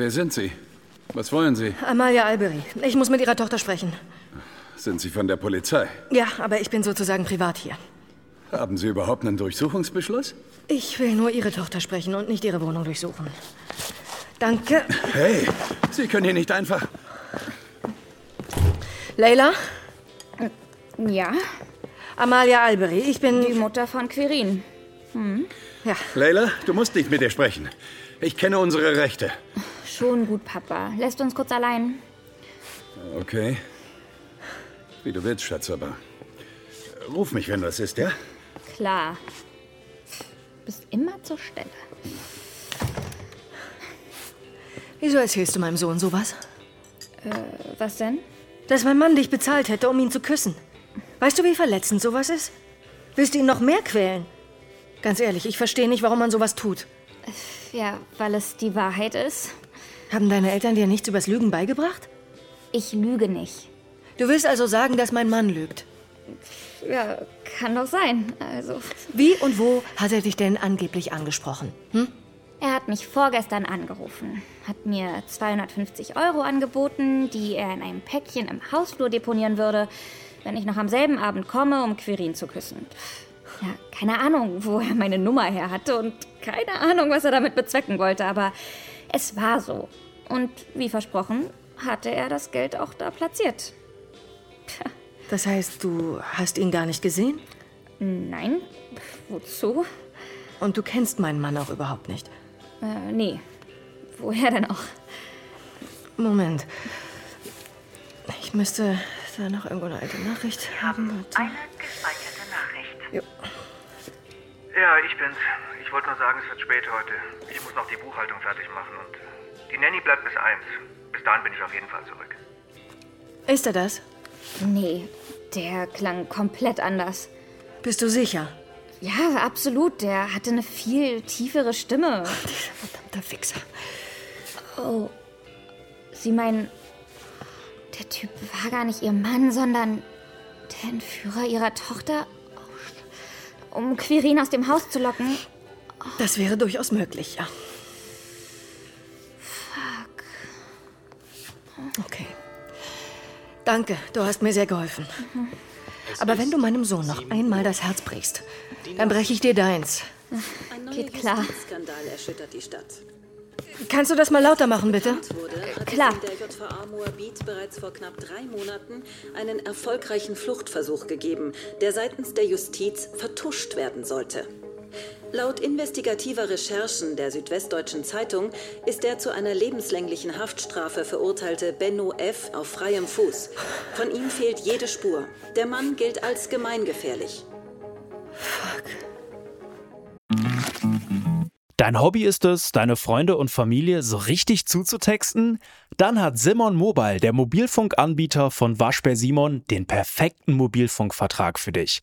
Wer sind Sie? Was wollen Sie? Amalia Albery. Ich muss mit Ihrer Tochter sprechen. Sind Sie von der Polizei? Ja, aber ich bin sozusagen privat hier. Haben Sie überhaupt einen Durchsuchungsbeschluss? Ich will nur Ihre Tochter sprechen und nicht Ihre Wohnung durchsuchen. Danke. Hey, Sie können hier nicht einfach. Leila? Ja, Amalia Albery. Ich bin. die Mutter von Quirin. Ja. Leila, du musst nicht mit ihr sprechen. Ich kenne unsere Rechte. Schon gut, Papa. Lässt uns kurz allein. Okay. Wie du willst, Schatz, aber. Ruf mich, wenn was ist, ja? Klar. Bist immer zur Stelle. Wieso erzählst du meinem Sohn sowas? Was denn? Dass mein Mann dich bezahlt hätte, um ihn zu küssen. Weißt du, wie verletzend sowas ist? Willst du ihn noch mehr quälen? Ganz ehrlich, ich verstehe nicht, warum man sowas tut. Ja, weil es die Wahrheit ist. Haben deine Eltern dir nichts übers Lügen beigebracht? Ich lüge nicht. Du willst also sagen, dass mein Mann lügt. Ja, kann doch sein. Also, Wie und wo hat er dich denn angeblich angesprochen? Hm? er hat mich vorgestern angerufen, hat mir 250 Euro angeboten, die er in einem Päckchen im Hausflur deponieren würde, wenn ich noch am selben Abend komme, um Quirin zu küssen. Ja, keine Ahnung, wo er meine Nummer her hatte und keine Ahnung, was er damit bezwecken wollte, aber es war so. Und wie versprochen, hatte er das Geld auch da platziert. Das heißt, du hast ihn gar nicht gesehen? Nein, wozu? Und du kennst meinen Mann auch überhaupt nicht. Äh, nee. Woher denn auch? Moment. Ich müsste da noch irgendwo eine alte Nachricht haben. Warte. Eine gespeicherte Nachricht. Jo. Ja, ich bin's. Ich wollte nur sagen, es wird spät heute. Ich muss noch die Buchhaltung fertig machen und die Nanny bleibt bis eins. Bis dahin bin ich auf jeden Fall zurück. Ist er das? Nee, der klang komplett anders. Bist du sicher? Ja, absolut. Der hatte eine viel tiefere Stimme. Verdammter Fixer. Oh. Sie meinen, der Typ war gar nicht ihr Mann, sondern der Entführer ihrer Tochter? Oh, Um Quirin aus dem Haus zu locken? Das wäre durchaus möglich, ja. Fuck. Okay. Danke, du hast mir sehr geholfen. Aber wenn du meinem Sohn noch einmal das Herz brichst, dann breche ich dir deins. Ein neuer Geht klar. Justizskandal erschüttert die Stadt. Kannst du das mal lauter machen, bitte? Klar. der JVA Moabit bereits vor knapp drei Monaten einen erfolgreichen Fluchtversuch gegeben, der seitens der Justiz vertuscht werden sollte. Laut investigativer Recherchen der Südwestdeutschen Zeitung ist der zu einer lebenslänglichen Haftstrafe verurteilte Benno F. auf freiem Fuß. Von ihm fehlt jede Spur. Der Mann gilt als gemeingefährlich. Dein Hobby ist es, deine Freunde und Familie so richtig zuzutexten? Dann hat Simon Mobile, der Mobilfunkanbieter von Waschbär Simon, den perfekten Mobilfunkvertrag für dich.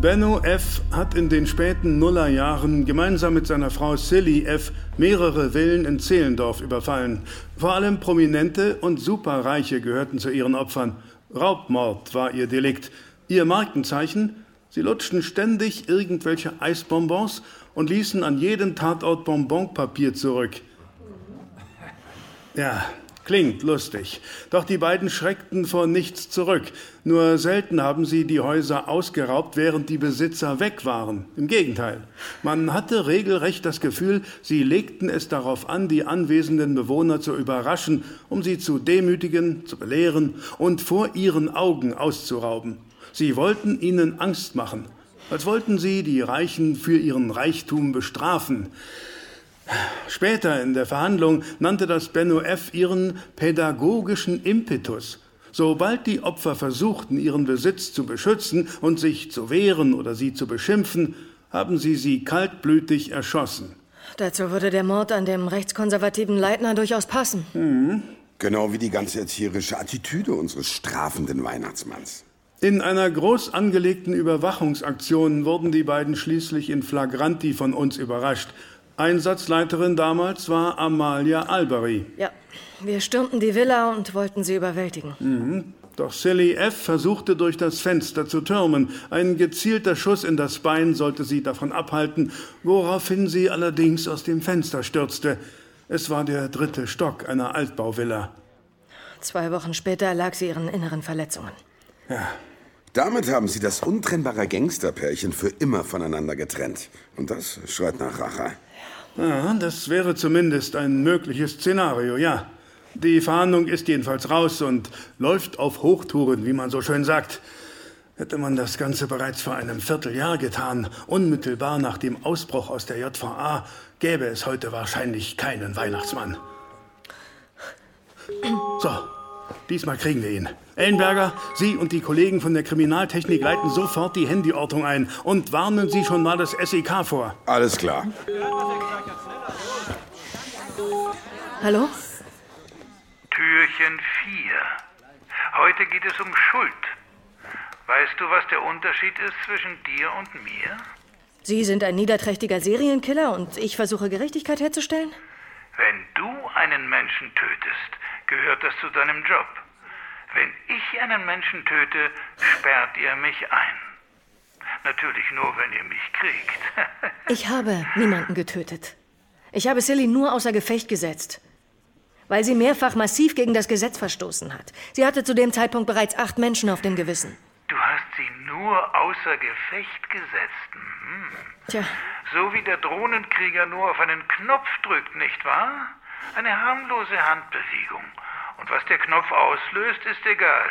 Benno F. hat in den späten Nullerjahren gemeinsam mit seiner Frau Silly F. mehrere Villen in Zehlendorf überfallen. Vor allem Prominente und Superreiche gehörten zu ihren Opfern. Raubmord war ihr Delikt. Ihr Markenzeichen? Sie lutschten ständig irgendwelche Eisbonbons und ließen an jedem Tatort Bonbonpapier zurück. Ja, klingt lustig. Doch die beiden schreckten vor nichts zurück. Nur selten haben sie die Häuser ausgeraubt, während die Besitzer weg waren. Im Gegenteil. Man hatte regelrecht das Gefühl, sie legten es darauf an, die anwesenden Bewohner zu überraschen, um sie zu demütigen, zu belehren und vor ihren Augen auszurauben. Sie wollten ihnen Angst machen, als wollten sie die Reichen für ihren Reichtum bestrafen. Später in der Verhandlung nannte das Benno F. ihren pädagogischen Impetus. Sobald die Opfer versuchten, ihren Besitz zu beschützen und sich zu wehren oder sie zu beschimpfen, haben sie sie kaltblütig erschossen. Dazu würde der Mord an dem rechtskonservativen Leitner durchaus passen. Mhm. Genau wie die ganze erzieherische Attitüde unseres strafenden Weihnachtsmanns. In einer groß angelegten Überwachungsaktion wurden die beiden schließlich in Flagranti von uns überrascht. Einsatzleiterin damals war Amalia Albery. Ja, wir stürmten die Villa und wollten sie überwältigen. Mhm. Doch Sally F. versuchte durch das Fenster zu türmen. Ein gezielter Schuss in das Bein sollte sie davon abhalten, woraufhin sie allerdings aus dem Fenster stürzte. Es war der dritte Stock einer Altbauvilla. Zwei Wochen später erlag sie ihren inneren Verletzungen. Ja. Damit haben sie das untrennbare Gangsterpärchen für immer voneinander getrennt. Und das schreit nach Rache. Ja, das wäre zumindest ein mögliches Szenario, ja. Die Fahndung ist jedenfalls raus und läuft auf Hochtouren, wie man so schön sagt. Hätte man das Ganze bereits vor einem Vierteljahr getan, unmittelbar nach dem Ausbruch aus der JVA, gäbe es heute wahrscheinlich keinen Weihnachtsmann. So, diesmal kriegen wir ihn. Ellenberger, Sie und die Kollegen von der Kriminaltechnik leiten sofort die Handyortung ein und warnen Sie schon mal das SEK vor. Alles klar. Hallo? Türchen 4. Heute geht es um Schuld. Weißt du, was der Unterschied ist zwischen dir und mir? Sie sind ein niederträchtiger Serienkiller und ich versuche Gerechtigkeit herzustellen? Wenn du einen Menschen tötest, gehört das zu deinem Job. Wenn ich einen Menschen töte, sperrt ihr mich ein. Natürlich nur, wenn ihr mich kriegt. ich habe niemanden getötet. Ich habe Silly nur außer Gefecht gesetzt, weil sie mehrfach massiv gegen das Gesetz verstoßen hat. Sie hatte zu dem Zeitpunkt bereits acht Menschen auf dem Gewissen. Du hast sie nur außer Gefecht gesetzt. Hm. Tja. So wie der Drohnenkrieger nur auf einen Knopf drückt, nicht wahr? Eine harmlose Handbewegung. Und was der Knopf auslöst, ist egal.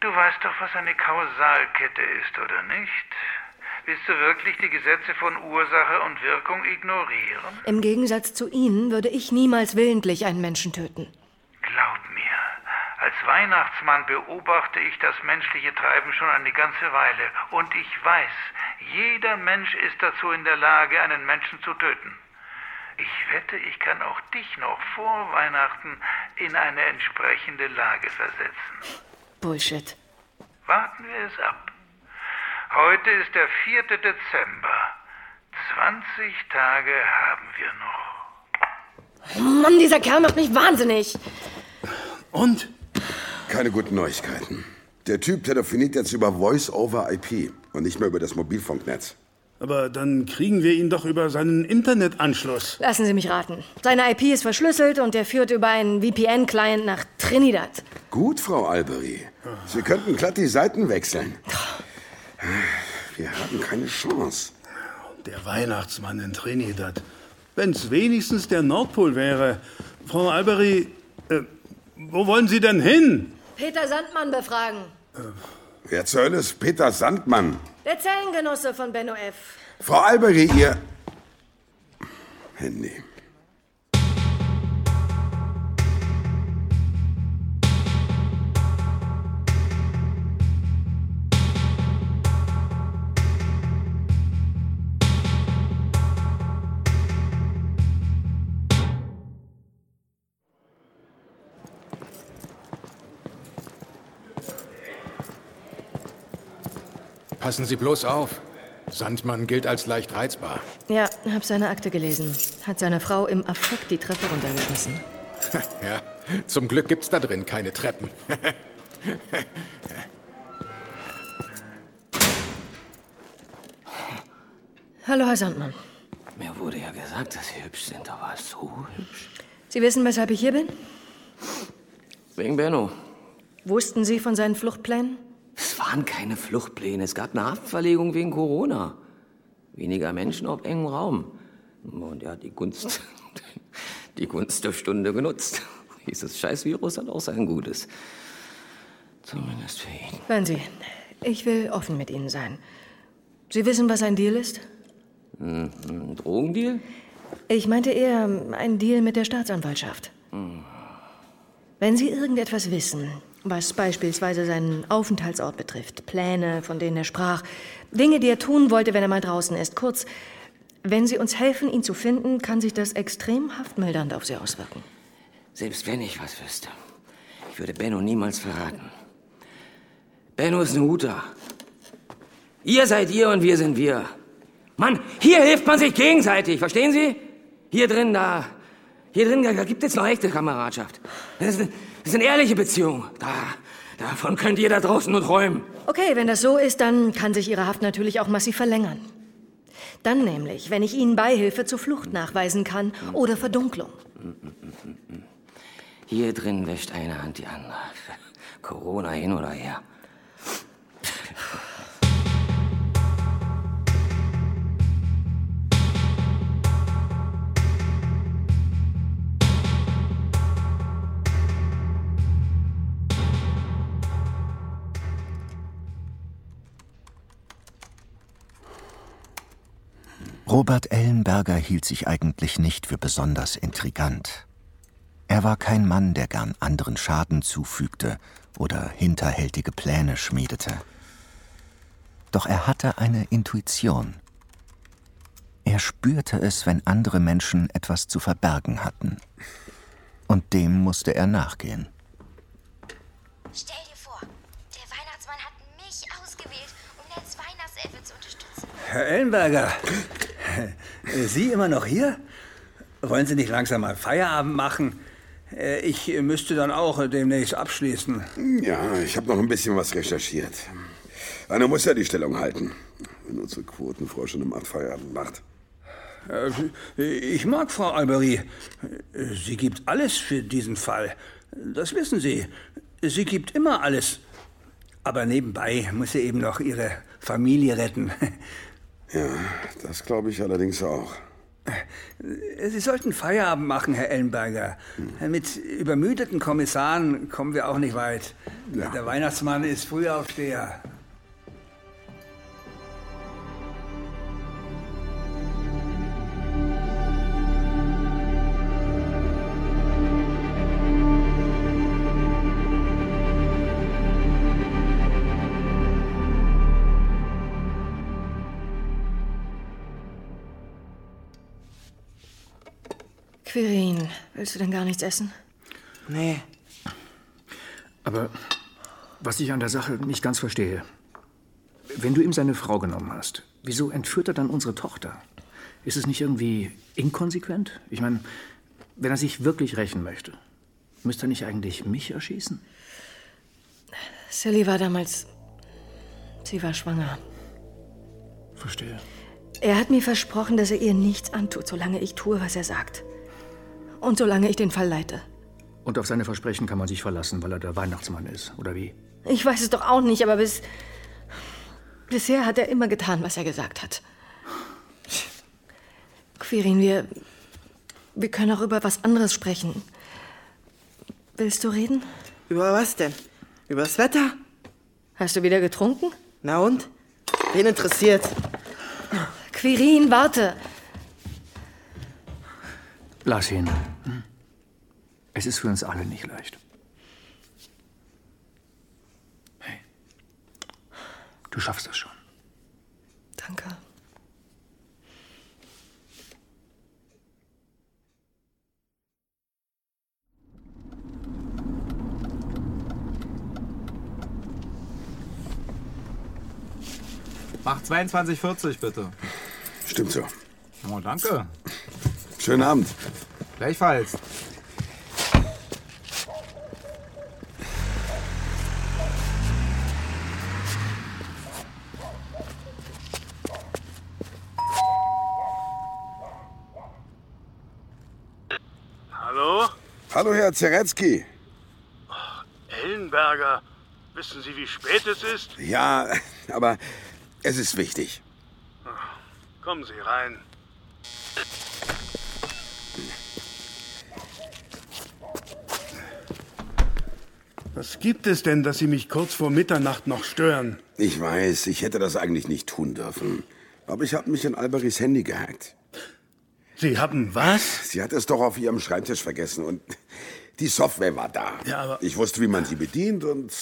Du weißt doch, was eine Kausalkette ist, oder nicht? Willst du wirklich die Gesetze von Ursache und Wirkung ignorieren? Im Gegensatz zu Ihnen würde ich niemals willentlich einen Menschen töten. Glaub mir, als Weihnachtsmann beobachte ich das menschliche Treiben schon eine ganze Weile. Und ich weiß, jeder Mensch ist dazu in der Lage, einen Menschen zu töten. Ich wette, ich kann auch dich noch vor Weihnachten in eine entsprechende Lage versetzen. Bullshit. Warten wir es ab. Heute ist der 4. Dezember. 20 Tage haben wir noch. Oh Mann, dieser Kerl macht mich wahnsinnig. Und? Keine guten Neuigkeiten. Der Typ telefoniert jetzt über Voice-over-IP und nicht mehr über das Mobilfunknetz. Aber dann kriegen wir ihn doch über seinen Internetanschluss. Lassen Sie mich raten. Seine IP ist verschlüsselt und er führt über einen VPN-Client nach Trinidad. Gut, Frau Albery. Sie könnten glatt die Seiten wechseln. Wir haben keine Chance. Der Weihnachtsmann in Trinidad. Wenn's wenigstens der Nordpol wäre. Frau Albery, äh, wo wollen Sie denn hin? Peter Sandmann befragen. Äh, wer zur Hölle ist Peter Sandmann? Der Zellengenosse von Benno F. Frau Albery, Ihr Handy. Passen Sie bloß auf. Sandmann gilt als leicht reizbar. Ja, hab seine Akte gelesen. Hat seine Frau im Affekt die Treppe runtergeschmissen. ja, zum Glück gibt's da drin keine Treppen. Hallo, Herr Sandmann. Mir wurde ja gesagt, dass Sie hübsch sind, aber so hübsch. Sie wissen, weshalb ich hier bin? Wegen Benno. Wussten Sie von seinen Fluchtplänen? Es waren keine Fluchtpläne. Es gab eine Haftverlegung wegen Corona. Weniger Menschen auf engem Raum. Und er hat die Gunst, die Gunst der Stunde genutzt. Dieses Scheißvirus hat auch sein Gutes. Zumindest für ihn. Hören Sie, ich will offen mit Ihnen sein. Sie wissen, was ein Deal ist? Ein, ein Drogendeal? Ich meinte eher ein Deal mit der Staatsanwaltschaft. Wenn Sie irgendetwas wissen, was beispielsweise seinen Aufenthaltsort betrifft, Pläne, von denen er sprach, Dinge, die er tun wollte, wenn er mal draußen ist, kurz, wenn Sie uns helfen, ihn zu finden, kann sich das extrem haftmildernd auf Sie auswirken. Selbst wenn ich was wüsste, ich würde Benno niemals verraten. Benno ist ein Huter. Ihr seid ihr und wir sind wir. Mann, hier hilft man sich gegenseitig, verstehen Sie? Hier drin, da. Hier drin, da gibt es noch echte Kameradschaft. Das ist, das ist eine ehrliche Beziehung. Da, davon könnt ihr da draußen nur träumen. Okay, wenn das so ist, dann kann sich Ihre Haft natürlich auch massiv verlängern. Dann nämlich, wenn ich Ihnen Beihilfe zur Flucht nachweisen kann oder Verdunklung. Hier drin wäscht eine Hand die andere. Corona hin oder her. Robert Ellenberger hielt sich eigentlich nicht für besonders intrigant. Er war kein Mann, der gern anderen Schaden zufügte oder hinterhältige Pläne schmiedete. Doch er hatte eine Intuition. Er spürte es, wenn andere Menschen etwas zu verbergen hatten. Und dem musste er nachgehen. Stell dir vor, der Weihnachtsmann hat mich ausgewählt, um als Weihnachtselfe zu unterstützen. Herr Ellenberger, Sie immer noch hier? Wollen Sie nicht langsam mal Feierabend machen? Äh, Ich müsste dann auch demnächst abschließen. Ja, ich habe noch ein bisschen was recherchiert. Einer muss ja die Stellung halten, wenn unsere Quotenfrau schon um acht Feierabend macht. Äh, Ich mag Frau Albery. Sie gibt alles für diesen Fall. Das wissen Sie. Sie gibt immer alles. Aber nebenbei muss sie eben noch ihre Familie retten. Ja, das glaube ich allerdings auch. Sie sollten Feierabend machen, Herr Ellenberger. Mit übermüdeten Kommissaren kommen wir auch nicht weit. Der Weihnachtsmann ist Frühaufsteher. Quirin, willst du denn gar nichts essen? Nee. Aber was ich an der Sache nicht ganz verstehe, wenn du ihm seine Frau genommen hast, wieso entführt er dann unsere Tochter? Ist es nicht irgendwie inkonsequent? Ich meine, wenn er sich wirklich rächen möchte, müsste er nicht eigentlich mich erschießen? Sally war damals. Sie war schwanger. Verstehe. Er hat mir versprochen, dass er ihr nichts antut, solange ich tue, was er sagt. Und solange ich den Fall leite. Und auf seine Versprechen kann man sich verlassen, weil er der Weihnachtsmann ist, oder wie? Ich weiß es doch auch nicht, aber bis. Bisher hat er immer getan, was er gesagt hat. Quirin, wir. Wir können auch über was anderes sprechen. Willst du reden? Über was denn? Über das Wetter? Hast du wieder getrunken? Na und? Wen interessiert? Quirin, warte! Lass ihn. Es ist für uns alle nicht leicht. Hey. Du schaffst das schon. Danke. Mach 22,40 bitte. Stimmt so. Oh, danke. Schönen Abend. Gleichfalls. Hallo, Herr Zeretzky. Ellenberger, wissen Sie, wie spät es ist? Ja, aber es ist wichtig. Kommen Sie rein. Was gibt es denn, dass Sie mich kurz vor Mitternacht noch stören? Ich weiß, ich hätte das eigentlich nicht tun dürfen. Aber ich habe mich in Alberys Handy gehackt. Sie haben was? Sie hat es doch auf ihrem Schreibtisch vergessen und die Software war da. Ja, Ich wusste, wie man sie bedient und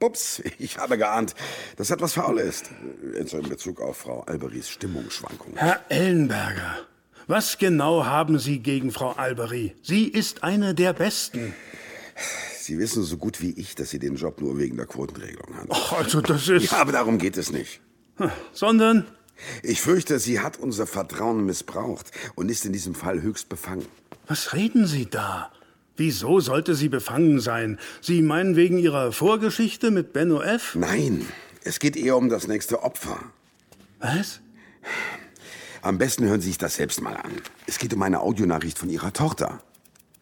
ups, ich habe geahnt, dass etwas faul ist. In Bezug auf Frau Alberys Stimmungsschwankungen. Herr Ellenberger, was genau haben Sie gegen Frau Albery? Sie ist eine der Besten. Sie wissen so gut wie ich, dass sie den Job nur wegen der Quotenregelung hat. Ach, also das ist... Ja, aber darum geht es nicht. Sondern? Ich fürchte, sie hat unser Vertrauen missbraucht und ist in diesem Fall höchst befangen. Was reden Sie da? Wieso sollte sie befangen sein? Sie meinen wegen ihrer Vorgeschichte mit Benno F.? Nein, es geht eher um das nächste Opfer. Was? Am besten hören Sie sich das selbst mal an. Es geht um eine Audionachricht von Ihrer Tochter.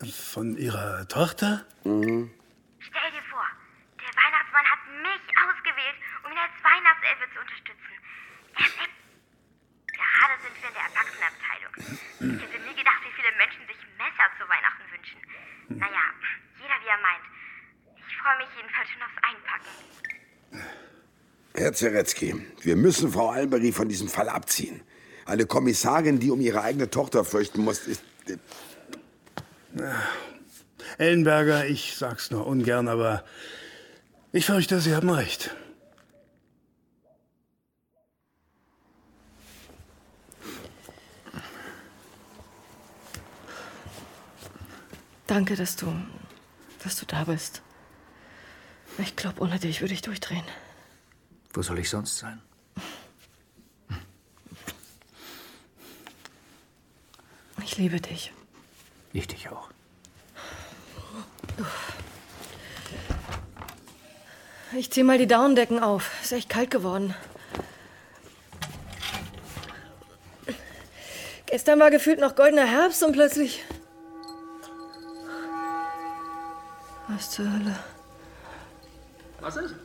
Von Ihrer Tochter? Mhm. Stell dir vor, der Weihnachtsmann hat mich ausgewählt, um ihn als Weihnachtselfe zu unterstützen. Perfekt. Gerade sind wir in der Erwachsenenabteilung. Ich hätte nie gedacht, wie viele Menschen sich Messer zu Weihnachten wünschen. Naja, jeder wie er meint. Ich freue mich jedenfalls schon aufs Einpacken. Herr Zeretzky, wir müssen Frau Albery von diesem Fall abziehen. Eine Kommissarin, die um ihre eigene Tochter fürchten muss, ist... Ellenberger, ich sag's nur ungern, aber ich fürchte, Sie haben recht. Danke, dass du, dass du da bist. Ich glaube, ohne dich würde ich durchdrehen. Wo soll ich sonst sein? Ich liebe dich. Ich dich auch. Ich zieh mal die Daunendecken auf. Ist echt kalt geworden. Gestern war gefühlt noch goldener Herbst und plötzlich. Was zur Hölle? Was ist?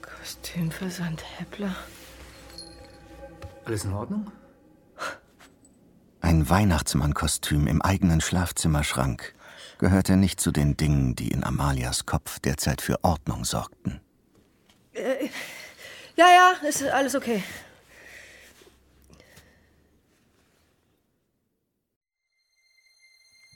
Kostümversand Heppler. Alles in Ordnung? Ein Weihnachtsmannkostüm im eigenen Schlafzimmerschrank gehörte nicht zu den Dingen, die in Amalias Kopf derzeit für Ordnung sorgten. Äh, ja, ja, ist alles okay.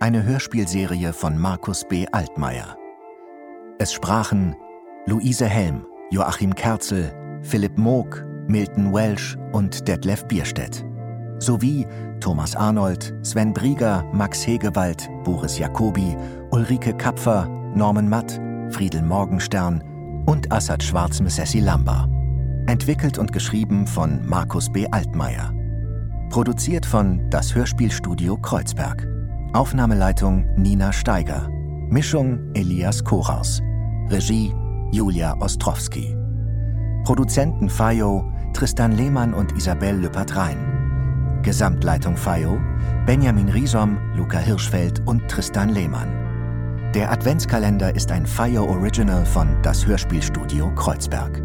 Eine Hörspielserie von Markus B. Altmaier. Es sprachen Luise Helm, Joachim Kerzel, Philipp Moog, Milton Welsh und Detlef Bierstedt. Sowie Thomas Arnold, Sven Brieger, Max Hegewald, Boris Jacobi, Ulrike Kapfer, Norman Matt, Friedel Morgenstern und Assad Schwarz Missessi Lamba. Entwickelt und geschrieben von Markus B. Altmaier. Produziert von Das Hörspielstudio Kreuzberg. Aufnahmeleitung Nina Steiger. Mischung Elias Koraus. Regie Julia Ostrowski. Produzenten Fayo Tristan Lehmann und Isabelle Lüppert-Rhein. Gesamtleitung Fayo Benjamin Riesom, Luca Hirschfeld und Tristan Lehmann. Der Adventskalender ist ein Fire Original von Das Hörspielstudio Kreuzberg.